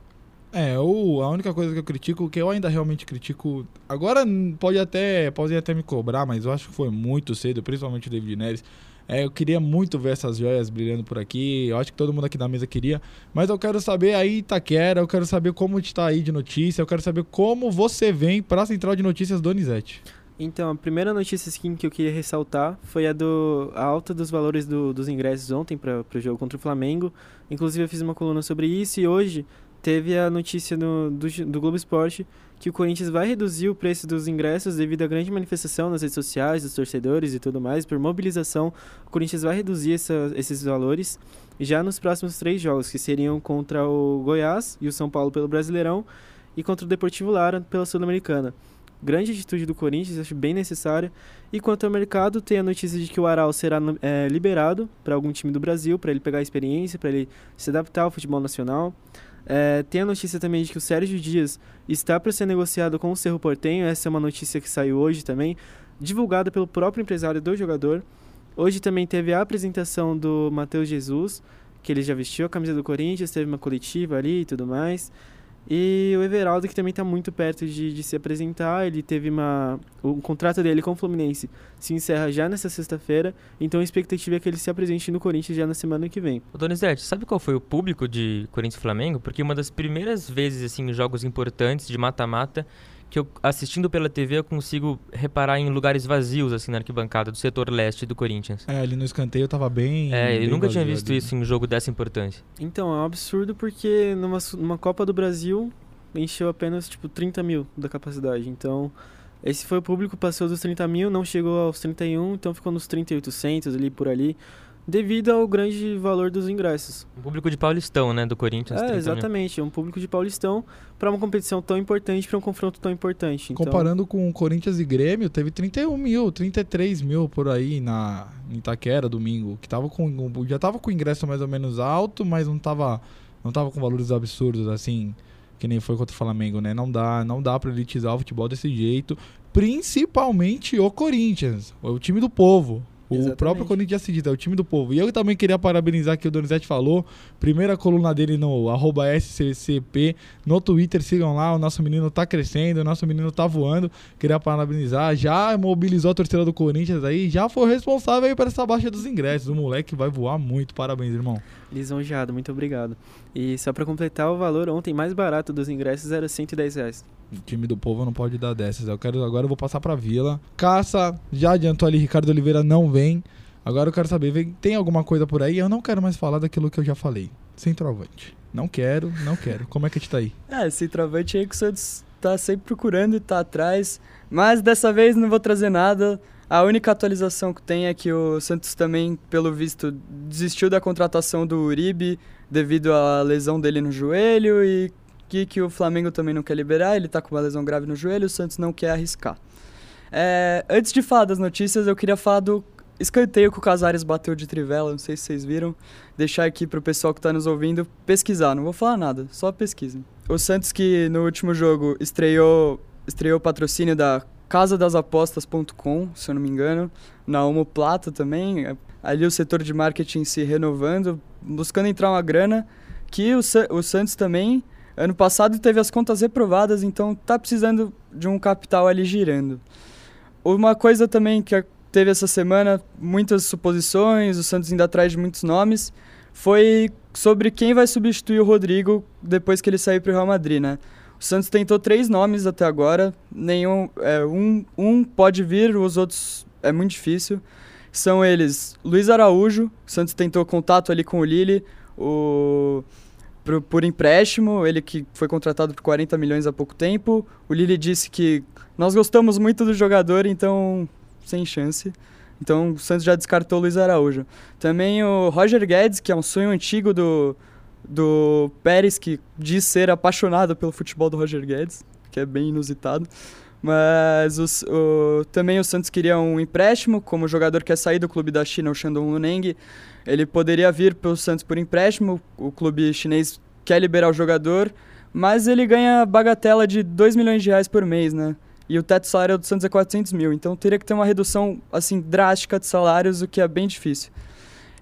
É, o, a única coisa que eu critico, que eu ainda realmente critico. Agora pode até, pode até me cobrar, mas eu acho que foi muito cedo, principalmente o David Neres. É, eu queria muito ver essas joias brilhando por aqui. Eu acho que todo mundo aqui da mesa queria. Mas eu quero saber aí, Itaquera, eu quero saber como está aí de notícia, eu quero saber como você vem para a central de notícias Donizete. Então, a primeira notícia assim, que eu queria ressaltar foi a, do, a alta dos valores do, dos ingressos ontem para o jogo contra o Flamengo. Inclusive, eu fiz uma coluna sobre isso e hoje teve a notícia no, do, do Globo Esporte que o Corinthians vai reduzir o preço dos ingressos devido à grande manifestação nas redes sociais dos torcedores e tudo mais. Por mobilização, o Corinthians vai reduzir essa, esses valores já nos próximos três jogos, que seriam contra o Goiás e o São Paulo pelo Brasileirão e contra o Deportivo Lara pela Sul-Americana. Grande atitude do Corinthians, acho bem necessária. E quanto ao mercado, tem a notícia de que o Aral será é, liberado para algum time do Brasil, para ele pegar experiência, para ele se adaptar ao futebol nacional. É, tem a notícia também de que o Sérgio Dias está para ser negociado com o Cerro Portenho. Essa é uma notícia que saiu hoje também, divulgada pelo próprio empresário do jogador. Hoje também teve a apresentação do Matheus Jesus, que ele já vestiu a camisa do Corinthians, teve uma coletiva ali e tudo mais. E o Everaldo, que também está muito perto de, de, se apresentar, ele teve uma. O contrato dele com o Fluminense se encerra já nessa sexta-feira, então a expectativa é que ele se apresente no Corinthians já na semana que vem. Ô Donizete, sabe qual foi o público de Corinthians e Flamengo? Porque uma das primeiras vezes, assim, jogos importantes de mata-mata que eu, assistindo pela TV, eu consigo reparar em lugares vazios, assim, na arquibancada do setor leste do Corinthians. É, ali no escanteio tava bem. É, eu nunca tinha visto ali. isso em um jogo dessa importância. Então, é um absurdo porque numa, numa Copa do Brasil encheu apenas, tipo, 30 mil da capacidade. Então, esse foi o público, passou dos 30 mil, não chegou aos 31, então ficou nos 3.800 ali por ali devido ao grande valor dos ingressos. Um público de Paulistão, né, do Corinthians. É, exatamente, um público de Paulistão para uma competição tão importante, para um confronto tão importante. Então... Comparando com o Corinthians e Grêmio, teve 31 mil, 33 mil por aí na em Itaquera, domingo, que tava com, já tava com o ingresso mais ou menos alto, mas não tava, não tava com valores absurdos, assim, que nem foi contra o Flamengo, né? Não dá, não dá para elitizar o futebol desse jeito, principalmente o Corinthians, o time do povo. O Exatamente. próprio Corinthians Cedita, é o time do povo. E eu também queria parabenizar que o Donizete falou. Primeira coluna dele no arroba SCCP no Twitter. Sigam lá, o nosso menino tá crescendo, o nosso menino tá voando. Queria parabenizar. Já mobilizou a torcida do Corinthians aí, já foi responsável aí por essa baixa dos ingressos. O moleque vai voar muito. Parabéns, irmão. Lisonjeado, muito obrigado. E só para completar, o valor ontem mais barato dos ingressos era 110 reais. O time do povo não pode dar dessas. Eu quero agora eu vou passar para Vila. Caça já adiantou ali Ricardo Oliveira não vem. Agora eu quero saber, vem, tem alguma coisa por aí? Eu não quero mais falar daquilo que eu já falei. Centroavante. Não quero, não quero. Como é que a gente tá aí? É, centroavante aí que o Santos tá sempre procurando e tá atrás. Mas dessa vez não vou trazer nada. A única atualização que tem é que o Santos também, pelo visto, desistiu da contratação do Uribe devido à lesão dele no joelho e que, que o Flamengo também não quer liberar, ele está com uma lesão grave no joelho, o Santos não quer arriscar. É, antes de falar das notícias, eu queria falar do escanteio que o Casares bateu de trivela, não sei se vocês viram. Deixar aqui para o pessoal que está nos ouvindo pesquisar, não vou falar nada, só pesquisem. O Santos que no último jogo estreou, estreou o patrocínio da casadasapostas.com, se eu não me engano, na Homo Plata também, ali o setor de marketing se renovando, buscando entrar uma grana, que o, o Santos também Ano passado teve as contas reprovadas, então tá precisando de um capital ali girando. Uma coisa também que teve essa semana, muitas suposições, o Santos ainda atrás de muitos nomes, foi sobre quem vai substituir o Rodrigo depois que ele sair para o Real Madrid, né? O Santos tentou três nomes até agora, nenhum, é, um, um pode vir, os outros é muito difícil. São eles Luiz Araújo, o Santos tentou contato ali com o Lille, o por, por empréstimo, ele que foi contratado por 40 milhões há pouco tempo. O Lille disse que nós gostamos muito do jogador, então sem chance. Então o Santos já descartou o Luiz Araújo. Também o Roger Guedes, que é um sonho antigo do, do Pérez, que diz ser apaixonado pelo futebol do Roger Guedes, que é bem inusitado. Mas os, o, também o Santos queria um empréstimo, como o jogador quer sair do clube da China, o Shandong Luneng. Ele poderia vir para o Santos por empréstimo, o clube chinês quer liberar o jogador, mas ele ganha bagatela de 2 milhões de reais por mês, né? e o teto salarial do Santos é 400 mil. Então teria que ter uma redução assim drástica de salários, o que é bem difícil.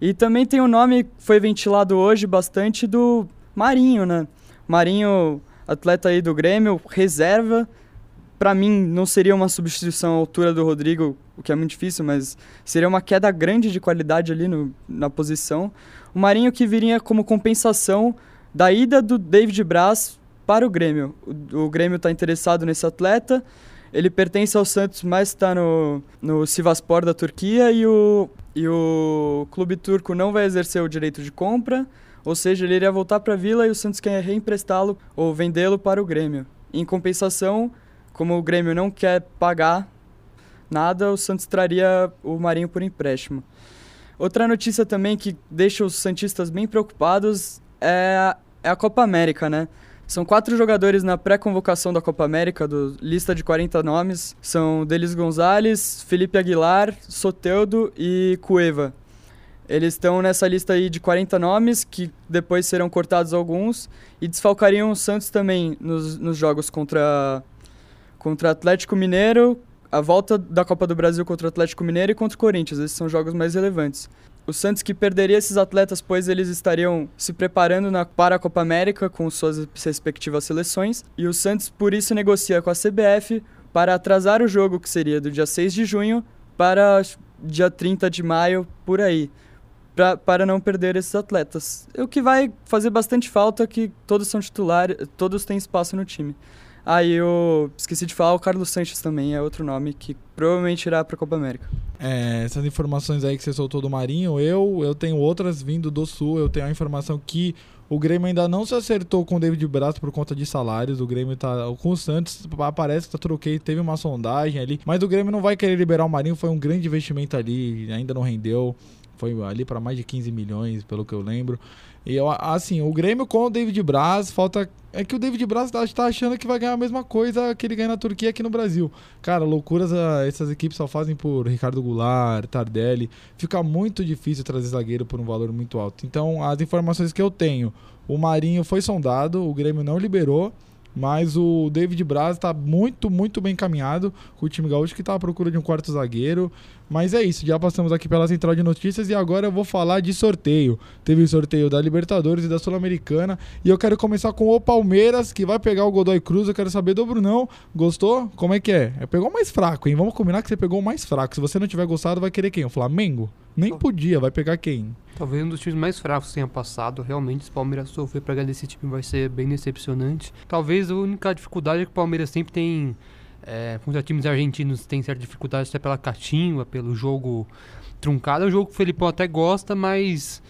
E também tem o um nome foi ventilado hoje bastante do Marinho, né? Marinho, atleta aí do Grêmio, reserva. Para mim, não seria uma substituição à altura do Rodrigo, o que é muito difícil, mas seria uma queda grande de qualidade ali no, na posição. O Marinho que viria como compensação da ida do David Braz para o Grêmio. O, o Grêmio está interessado nesse atleta. Ele pertence ao Santos, mas está no, no Sivaspor da Turquia e o, e o clube turco não vai exercer o direito de compra. Ou seja, ele iria voltar para a Vila e o Santos quer reemprestá-lo ou vendê-lo para o Grêmio. Em compensação, como o Grêmio não quer pagar nada, o Santos traria o Marinho por empréstimo. Outra notícia também que deixa os Santistas bem preocupados é, é a Copa América, né? São quatro jogadores na pré-convocação da Copa América, do lista de 40 nomes. São Delis Gonzalez, Felipe Aguilar, Soteudo e Cueva. Eles estão nessa lista aí de 40 nomes, que depois serão cortados alguns, e desfalcariam o Santos também nos, nos jogos contra, contra Atlético Mineiro, a volta da Copa do Brasil contra o Atlético Mineiro e contra o Corinthians. Esses são jogos mais relevantes o Santos que perderia esses atletas, pois eles estariam se preparando na, para a Copa América com suas respectivas seleções, e o Santos por isso negocia com a CBF para atrasar o jogo, que seria do dia 6 de junho, para dia 30 de maio, por aí, pra, para não perder esses atletas. O que vai fazer bastante falta é que todos são titulares, todos têm espaço no time. Aí ah, eu esqueci de falar, o Carlos Sanches também é outro nome que provavelmente irá para a Copa América. É, essas informações aí que você soltou do Marinho, eu, eu tenho outras vindo do Sul. Eu tenho a informação que o Grêmio ainda não se acertou com o David Braz por conta de salários. O Grêmio tá. Com o Santos, parece que tá troquei, teve uma sondagem ali. Mas o Grêmio não vai querer liberar o Marinho. Foi um grande investimento ali, ainda não rendeu. Foi ali para mais de 15 milhões, pelo que eu lembro. E eu, assim, o Grêmio com o David Braz, falta. É que o David Braz tá, tá achando que vai ganhar a mesma coisa que ele ganha na Turquia aqui no Brasil. Cara, loucuras ah, essas equipes só fazem por Ricardo Goulart, Tardelli. Fica muito difícil trazer zagueiro por um valor muito alto. Então, as informações que eu tenho, o Marinho foi sondado, o Grêmio não liberou. Mas o David Braz está muito, muito bem encaminhado com o time gaúcho que está à procura de um quarto zagueiro. Mas é isso, já passamos aqui pela central de notícias e agora eu vou falar de sorteio. Teve sorteio da Libertadores e da Sul-Americana e eu quero começar com o Palmeiras, que vai pegar o Godoy Cruz. Eu quero saber do Brunão. Gostou? Como é que é? é pegou o mais fraco, hein? Vamos combinar que você pegou o mais fraco. Se você não tiver gostado, vai querer quem? O Flamengo? Nem podia, vai pegar quem? Talvez um dos times mais fracos tenha passado. Realmente, se o Palmeiras sofrer para ganhar desse time vai ser bem decepcionante. Talvez a única dificuldade é que o Palmeiras sempre tem. É, contra times argentinos tem certa dificuldade até pela catimba, pelo jogo truncado. É um jogo que o Felipão até gosta, mas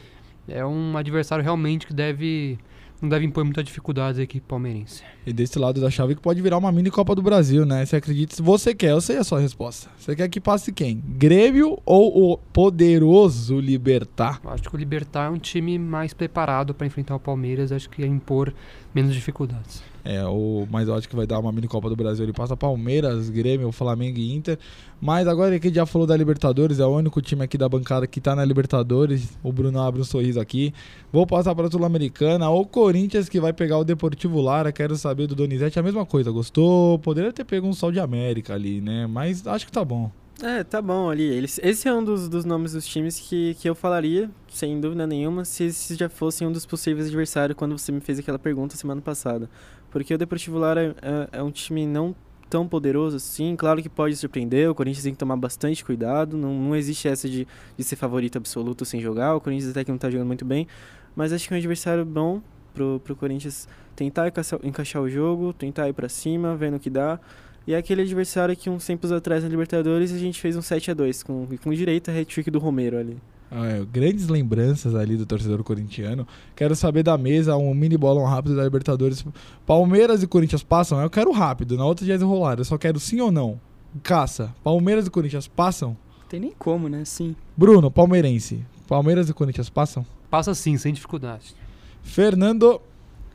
é um adversário realmente que deve não deve impor muita dificuldade aqui palmeirense. E desse lado da chave que pode virar uma mini Copa do Brasil, né? Você acredita? Se você quer, eu sei a sua resposta. Você quer que passe quem? Grêmio ou o poderoso Libertar? Eu acho que o Libertar é um time mais preparado para enfrentar o Palmeiras. Acho que ia impor menos dificuldades. É, o, eu acho que vai dar uma mini Copa do Brasil. Ele passa Palmeiras, Grêmio, Flamengo e Inter. Mas agora que já falou da Libertadores, é o único time aqui da bancada que tá na Libertadores. O Bruno abre um sorriso aqui. Vou passar para Sul-Americana. O Corinthians que vai pegar o Deportivo Lara. Quero saber do Donizete a mesma coisa. Gostou? Poderia ter pego um Sol de América ali, né? Mas acho que tá bom. É, tá bom ali. Esse é um dos, dos nomes dos times que, que eu falaria, sem dúvida nenhuma, se esse já fosse um dos possíveis adversários quando você me fez aquela pergunta semana passada. Porque o Deportivo Lara é, é, um time não tão poderoso assim. Claro que pode surpreender, o Corinthians tem que tomar bastante cuidado. Não, não existe essa de, de ser favorito absoluto sem jogar. O Corinthians até que não tá jogando muito bem. Mas acho que é um adversário bom pro, pro Corinthians tentar encaixar, encaixar o jogo, tentar ir para cima, vendo o que dá. E é aquele adversário que uns tempos atrás na Libertadores a gente fez um 7 a 2 com, com direito a hat-trick do Romero ali. É, grandes lembranças ali do torcedor corintiano. Quero saber da mesa, um mini bolão rápido da Libertadores. Palmeiras e Corinthians passam? Eu quero rápido, na outra dia enrolar. Eu só quero sim ou não. Caça. Palmeiras e Corinthians passam? Tem nem como, né? Sim. Bruno, palmeirense. Palmeiras e Corinthians passam? Passa sim, sem dificuldade. Fernando.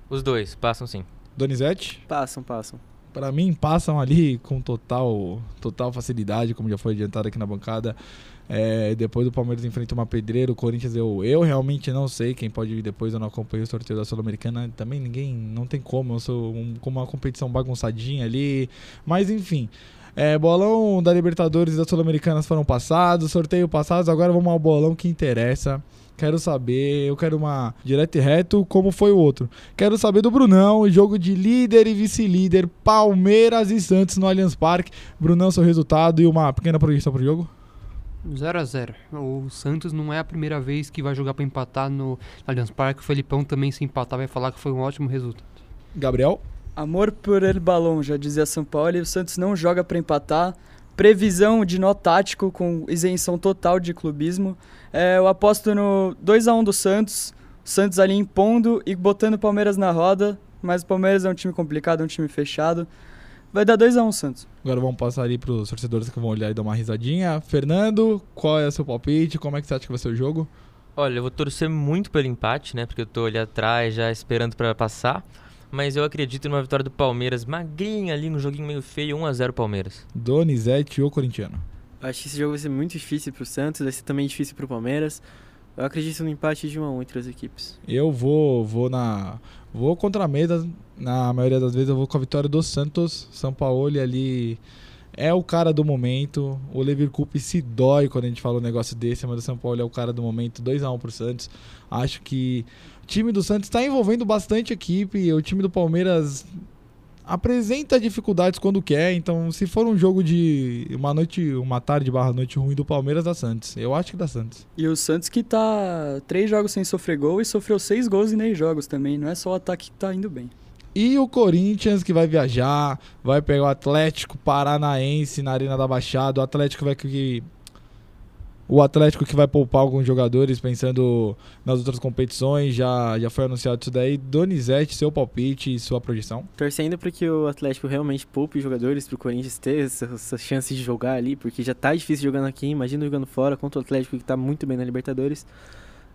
Os dois, passam sim. Donizete? Passam, passam. Para mim, passam ali com total, total facilidade, como já foi adiantado aqui na bancada. É, depois o Palmeiras enfrenta uma pedreira, o Corinthians eu, eu realmente não sei quem pode vir depois, eu não acompanho o sorteio da Sul-Americana, também ninguém, não tem como, eu sou um, com uma competição bagunçadinha ali, mas enfim. É, bolão da Libertadores e da Sul-Americanas foram passados, sorteio passados, agora vamos ao bolão que interessa. Quero saber, eu quero uma direto e reto, como foi o outro. Quero saber do Brunão, jogo de líder e vice-líder, Palmeiras e Santos no Allianz Parque. Brunão, seu resultado e uma pequena projeção pro jogo? 0 a 0 O Santos não é a primeira vez que vai jogar para empatar no Allianz Parque. O Felipão também, se empatar, vai falar que foi um ótimo resultado. Gabriel? Amor por el balão, já dizia São Paulo. E o Santos não joga para empatar. Previsão de nó tático com isenção total de clubismo. É, eu aposto no 2 a 1 do Santos. Santos ali impondo e botando o Palmeiras na roda. Mas o Palmeiras é um time complicado, é um time fechado. Vai dar 2x1 um, Santos. Agora vamos passar ali para os torcedores que vão olhar e dar uma risadinha. Fernando, qual é o seu palpite? Como é que você acha que vai ser o jogo? Olha, eu vou torcer muito pelo empate, né? Porque eu tô ali atrás já esperando para passar. Mas eu acredito numa vitória do Palmeiras, magrinha ali, no joguinho meio feio, 1x0 Palmeiras. Donizete ou corintiano? Acho que esse jogo vai ser muito difícil pro Santos, vai ser também difícil pro Palmeiras. Eu acredito no empate de 1 a 1 entre as equipes. Eu vou, vou na vou contra a mesa, na maioria das vezes eu vou com a vitória do Santos. São Paulo ali é o cara do momento. O Leverkusen se dói quando a gente fala um negócio desse, mas o São Paulo é o cara do momento. 2 a 1 pro Santos. Acho que time do Santos está envolvendo bastante equipe. O time do Palmeiras apresenta dificuldades quando quer, então se for um jogo de uma noite, uma tarde barra noite ruim do Palmeiras, dá Santos. Eu acho que dá Santos. E o Santos que tá três jogos sem sofrer gol e sofreu seis gols em três jogos também, não é só o ataque que tá indo bem. E o Corinthians que vai viajar, vai pegar o Atlético Paranaense na Arena da Baixada, o Atlético vai que o Atlético que vai poupar alguns jogadores pensando nas outras competições, já, já foi anunciado isso daí. Donizete, seu palpite e sua projeção? Torcendo para que o Atlético realmente poupe jogadores para o Corinthians ter essa, essa, chance de jogar ali, porque já tá difícil jogando aqui, imagina jogando fora contra o Atlético que tá muito bem na Libertadores.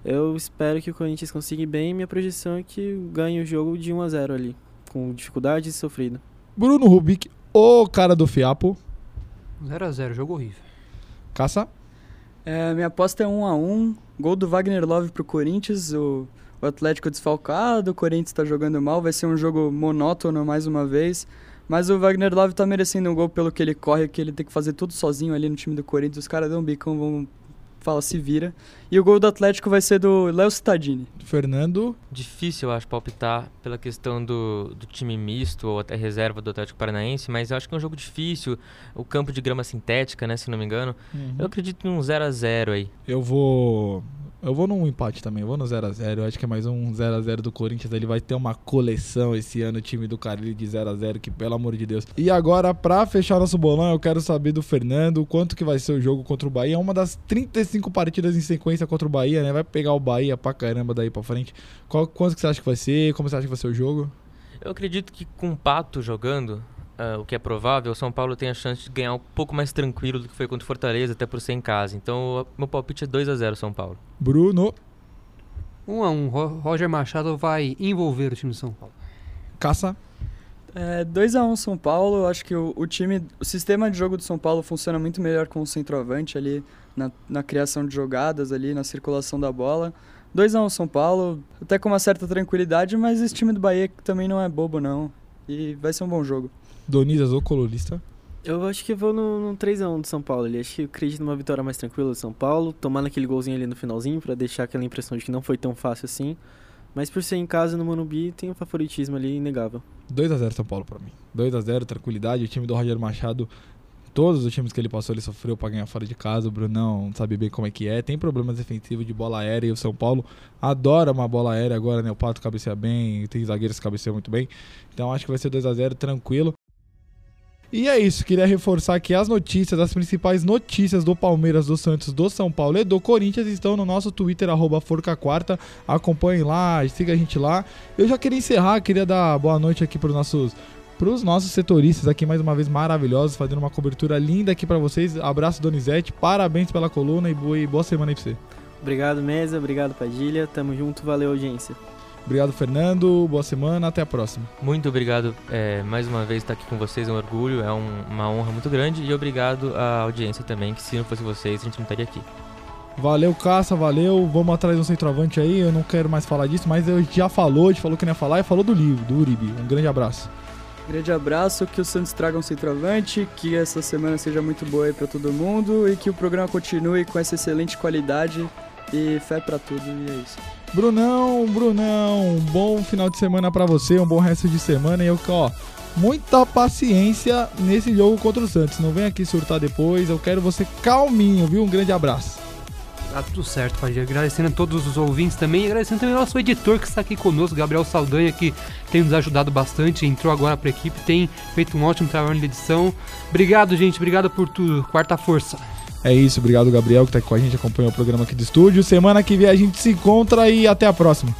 Eu espero que o Corinthians consiga bem, minha projeção é que ganhe o jogo de 1 a 0 ali, com dificuldade e sofrido. Bruno Rubik, o cara do Fiapo. 0 a 0 jogo horrível. Caça? É, minha aposta é 1 um a 1 um. Gol do Wagner Love pro Corinthians. O, o Atlético desfalcado, o Corinthians está jogando mal. Vai ser um jogo monótono mais uma vez. Mas o Wagner Love tá merecendo um gol pelo que ele corre, que ele tem que fazer tudo sozinho ali no time do Corinthians. Os caras dão um bicão, vão fala, se vira. E o gol do Atlético vai ser do Léo Cittadini. Fernando. Difícil, eu acho, palpitar pela questão do, do time misto ou até reserva do Atlético Paranaense, mas eu acho que é um jogo difícil. O campo de grama sintética, né, se não me engano. Uhum. Eu acredito num 0 a 0 aí. Eu vou eu vou num empate também, eu vou no 0x0. Eu acho que é mais um 0x0 do Corinthians. Ele vai ter uma coleção esse ano, o time do Carilho de 0x0, que pelo amor de Deus. E agora, pra fechar nosso bolão, eu quero saber do Fernando quanto que vai ser o jogo contra o Bahia. É uma das 35 partidas em sequência contra o Bahia, né? Vai pegar o Bahia pra caramba daí pra frente. Qual, quanto que você acha que vai ser? Como você acha que vai ser o jogo? Eu acredito que com o Pato jogando, uh, o que é provável, o São Paulo tem a chance de ganhar um pouco mais tranquilo do que foi contra o Fortaleza, até por ser em casa. Então, meu palpite é 2 a 0 São Paulo. Bruno. 1 a 1 Roger Machado vai envolver o time de São Paulo. Caça. É, 2x1 São Paulo, acho que o, o, time, o sistema de jogo do São Paulo funciona muito melhor com o centroavante ali, na, na criação de jogadas ali, na circulação da bola. 2x1 São Paulo, até com uma certa tranquilidade, mas esse time do Bahia também não é bobo não, e vai ser um bom jogo. Donizas ou colunista? Eu acho que vou no, no 3x1 do São Paulo. Acho que eu acredito numa vitória mais tranquila do São Paulo, tomando aquele golzinho ali no finalzinho para deixar aquela impressão de que não foi tão fácil assim. Mas por ser em casa no Morumbi, tem um favoritismo ali inegável. 2x0 São Paulo para mim. 2x0, tranquilidade. O time do Roger Machado, todos os times que ele passou, ele sofreu para ganhar fora de casa. O Brunão sabe bem como é que é. Tem problemas defensivos de bola aérea e o São Paulo adora uma bola aérea agora, né? O Pato cabeceia bem, tem zagueiros que cabeceiam muito bem. Então acho que vai ser 2x0 tranquilo. E é isso, queria reforçar que as notícias, as principais notícias do Palmeiras, do Santos, do São Paulo e do Corinthians estão no nosso Twitter, arroba Forca. Acompanhem lá, siga a gente lá. Eu já queria encerrar, queria dar boa noite aqui para os nossos para os nossos setoristas aqui mais uma vez maravilhosos, fazendo uma cobertura linda aqui para vocês. Abraço Donizete, parabéns pela coluna e boa, e boa semana aí pra você. Obrigado, Mesa, obrigado, Padilha. Tamo junto, valeu, audiência. Obrigado, Fernando. Boa semana. Até a próxima. Muito obrigado é, mais uma vez estar aqui com vocês, é um orgulho, é um- uma honra muito grande. E obrigado à audiência também, que se não fosse vocês, a gente não estaria aqui. Valeu, Caça, valeu. Vamos atrás de um centroavante aí. Eu não quero mais falar disso, mas eu já falou, a gente falou que não ia falar e falou do livro, do Uribe. Um grande abraço. Grande abraço, que o Santos traga um centroavante, que essa semana seja muito boa aí pra todo mundo e que o programa continue com essa excelente qualidade e fé pra tudo. E é isso. Brunão, Brunão, bom final de semana pra você, um bom resto de semana. E eu, ó, muita paciência nesse jogo contra o Santos. Não vem aqui surtar depois. Eu quero você calminho, viu? Um grande abraço. Tá tudo certo, Fadia. Agradecendo a todos os ouvintes também. E agradecendo também ao nosso editor que está aqui conosco, Gabriel Saldanha, que tem nos ajudado bastante. Entrou agora pra equipe, tem feito um ótimo trabalho na edição. Obrigado, gente. Obrigado por tudo. Quarta força. É isso, obrigado, Gabriel, que tá aqui com a gente, acompanhou o programa aqui do estúdio. Semana que vem a gente se encontra e até a próxima.